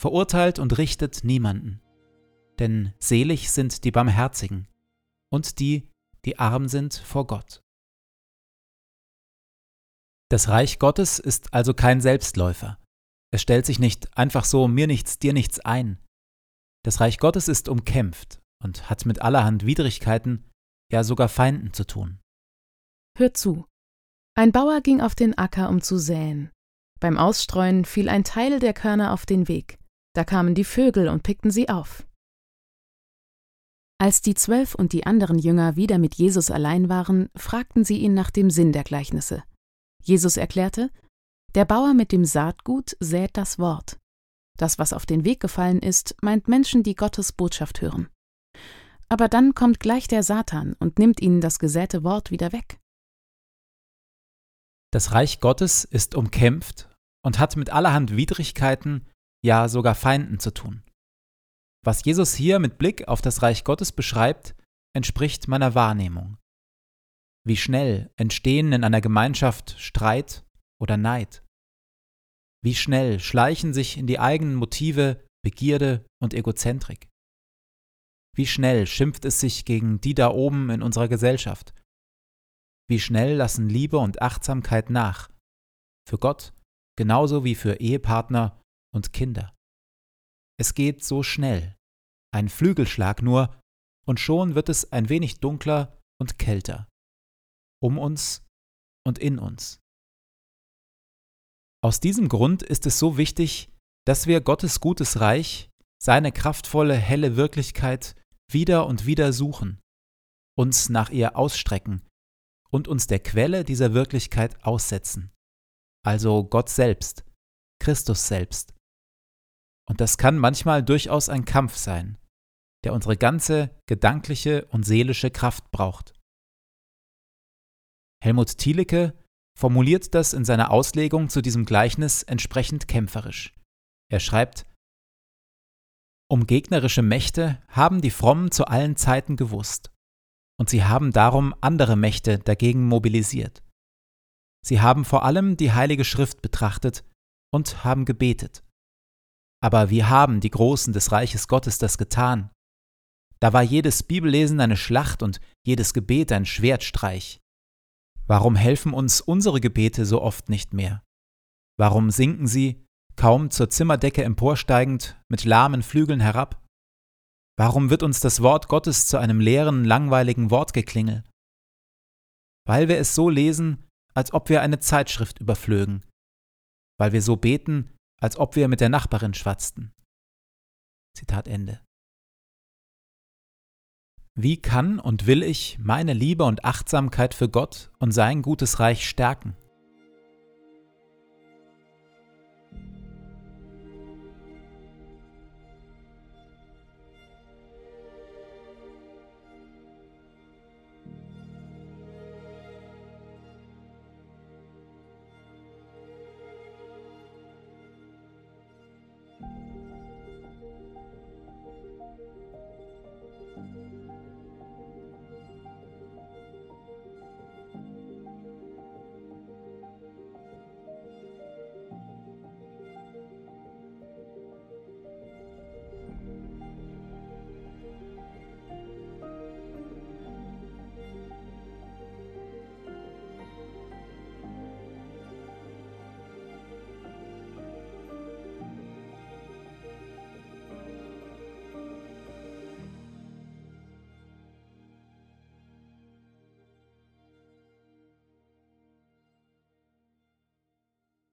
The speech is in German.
verurteilt und richtet niemanden. Denn selig sind die Barmherzigen und die, die arm sind vor Gott. Das Reich Gottes ist also kein Selbstläufer. Es stellt sich nicht einfach so mir nichts, dir nichts ein. Das Reich Gottes ist umkämpft und hat mit allerhand Widrigkeiten, ja sogar Feinden zu tun. Hört zu. Ein Bauer ging auf den Acker, um zu säen. Beim Ausstreuen fiel ein Teil der Körner auf den Weg. Da kamen die Vögel und pickten sie auf. Als die Zwölf und die anderen Jünger wieder mit Jesus allein waren, fragten sie ihn nach dem Sinn der Gleichnisse. Jesus erklärte, der Bauer mit dem Saatgut sät das Wort. Das, was auf den Weg gefallen ist, meint Menschen, die Gottes Botschaft hören. Aber dann kommt gleich der Satan und nimmt ihnen das gesäte Wort wieder weg. Das Reich Gottes ist umkämpft und hat mit allerhand Widrigkeiten ja sogar Feinden zu tun. Was Jesus hier mit Blick auf das Reich Gottes beschreibt, entspricht meiner Wahrnehmung. Wie schnell entstehen in einer Gemeinschaft Streit oder Neid? Wie schnell schleichen sich in die eigenen Motive Begierde und Egozentrik? Wie schnell schimpft es sich gegen die da oben in unserer Gesellschaft? Wie schnell lassen Liebe und Achtsamkeit nach? Für Gott genauso wie für Ehepartner und Kinder. Es geht so schnell, ein Flügelschlag nur, und schon wird es ein wenig dunkler und kälter, um uns und in uns. Aus diesem Grund ist es so wichtig, dass wir Gottes gutes Reich, seine kraftvolle, helle Wirklichkeit wieder und wieder suchen, uns nach ihr ausstrecken und uns der Quelle dieser Wirklichkeit aussetzen, also Gott selbst, Christus selbst. Und das kann manchmal durchaus ein Kampf sein, der unsere ganze gedankliche und seelische Kraft braucht. Helmut Thielicke formuliert das in seiner Auslegung zu diesem Gleichnis entsprechend kämpferisch. Er schreibt, Um gegnerische Mächte haben die Frommen zu allen Zeiten gewusst, und sie haben darum andere Mächte dagegen mobilisiert. Sie haben vor allem die Heilige Schrift betrachtet und haben gebetet. Aber wie haben die Großen des Reiches Gottes das getan? Da war jedes Bibellesen eine Schlacht und jedes Gebet ein Schwertstreich. Warum helfen uns unsere Gebete so oft nicht mehr? Warum sinken sie, kaum zur Zimmerdecke emporsteigend, mit lahmen Flügeln herab? Warum wird uns das Wort Gottes zu einem leeren, langweiligen Wortgeklingel? Weil wir es so lesen, als ob wir eine Zeitschrift überflögen, weil wir so beten, als ob wir mit der Nachbarin schwatzten. Zitat Ende. Wie kann und will ich meine Liebe und Achtsamkeit für Gott und sein gutes Reich stärken?